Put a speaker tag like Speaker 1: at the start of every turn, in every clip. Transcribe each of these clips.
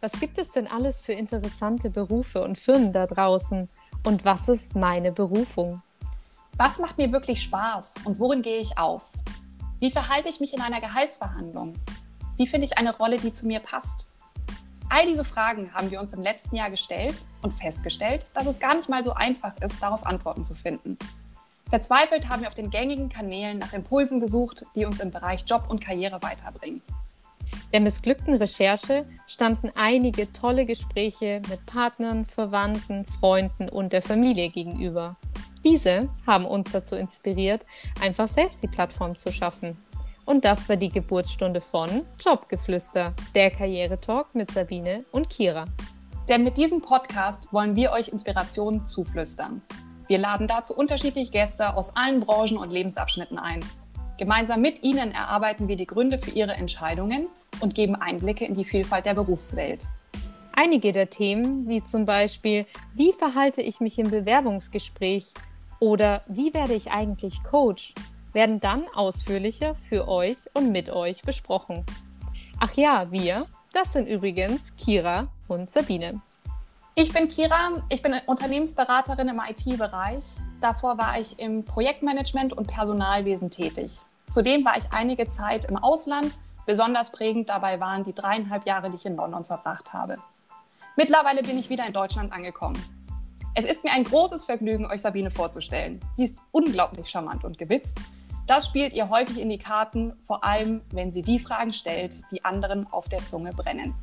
Speaker 1: Was gibt es denn alles für interessante Berufe und Firmen da draußen? Und was ist meine Berufung?
Speaker 2: Was macht mir wirklich Spaß und worin gehe ich auf? Wie verhalte ich mich in einer Gehaltsverhandlung? Wie finde ich eine Rolle, die zu mir passt? All diese Fragen haben wir uns im letzten Jahr gestellt und festgestellt, dass es gar nicht mal so einfach ist, darauf Antworten zu finden. Verzweifelt haben wir auf den gängigen Kanälen nach Impulsen gesucht, die uns im Bereich Job und Karriere weiterbringen.
Speaker 1: Der missglückten Recherche standen einige tolle Gespräche mit Partnern, Verwandten, Freunden und der Familie gegenüber. Diese haben uns dazu inspiriert, einfach selbst die Plattform zu schaffen. Und das war die Geburtsstunde von Jobgeflüster, der Karrieretalk mit Sabine und Kira.
Speaker 2: Denn mit diesem Podcast wollen wir euch Inspirationen zuflüstern. Wir laden dazu unterschiedliche Gäste aus allen Branchen und Lebensabschnitten ein. Gemeinsam mit ihnen erarbeiten wir die Gründe für ihre Entscheidungen und geben Einblicke in die Vielfalt der Berufswelt.
Speaker 1: Einige der Themen, wie zum Beispiel, wie verhalte ich mich im Bewerbungsgespräch oder wie werde ich eigentlich Coach, werden dann ausführlicher für euch und mit euch besprochen. Ach ja, wir, das sind übrigens Kira und Sabine.
Speaker 2: Ich bin Kira, ich bin Unternehmensberaterin im IT-Bereich. Davor war ich im Projektmanagement und Personalwesen tätig. Zudem war ich einige Zeit im Ausland. Besonders prägend dabei waren die dreieinhalb Jahre, die ich in London verbracht habe. Mittlerweile bin ich wieder in Deutschland angekommen. Es ist mir ein großes Vergnügen, euch Sabine vorzustellen. Sie ist unglaublich charmant und gewitzt. Das spielt ihr häufig in die Karten, vor allem wenn sie die Fragen stellt, die anderen auf der Zunge brennen.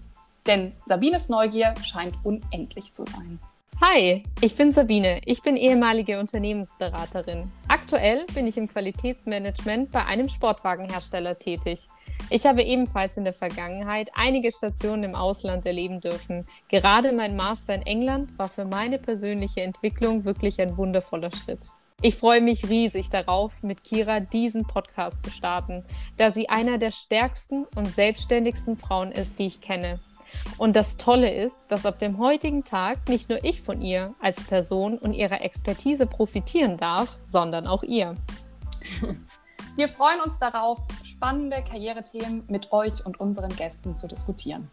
Speaker 2: Denn Sabines Neugier scheint unendlich zu sein.
Speaker 1: Hi, ich bin Sabine. Ich bin ehemalige Unternehmensberaterin. Aktuell bin ich im Qualitätsmanagement bei einem Sportwagenhersteller tätig. Ich habe ebenfalls in der Vergangenheit einige Stationen im Ausland erleben dürfen. Gerade mein Master in England war für meine persönliche Entwicklung wirklich ein wundervoller Schritt. Ich freue mich riesig darauf, mit Kira diesen Podcast zu starten, da sie einer der stärksten und selbstständigsten Frauen ist, die ich kenne. Und das Tolle ist, dass ab dem heutigen Tag nicht nur ich von ihr als Person und ihrer Expertise profitieren darf, sondern auch ihr.
Speaker 2: Wir freuen uns darauf, spannende Karrierethemen mit euch und unseren Gästen zu diskutieren.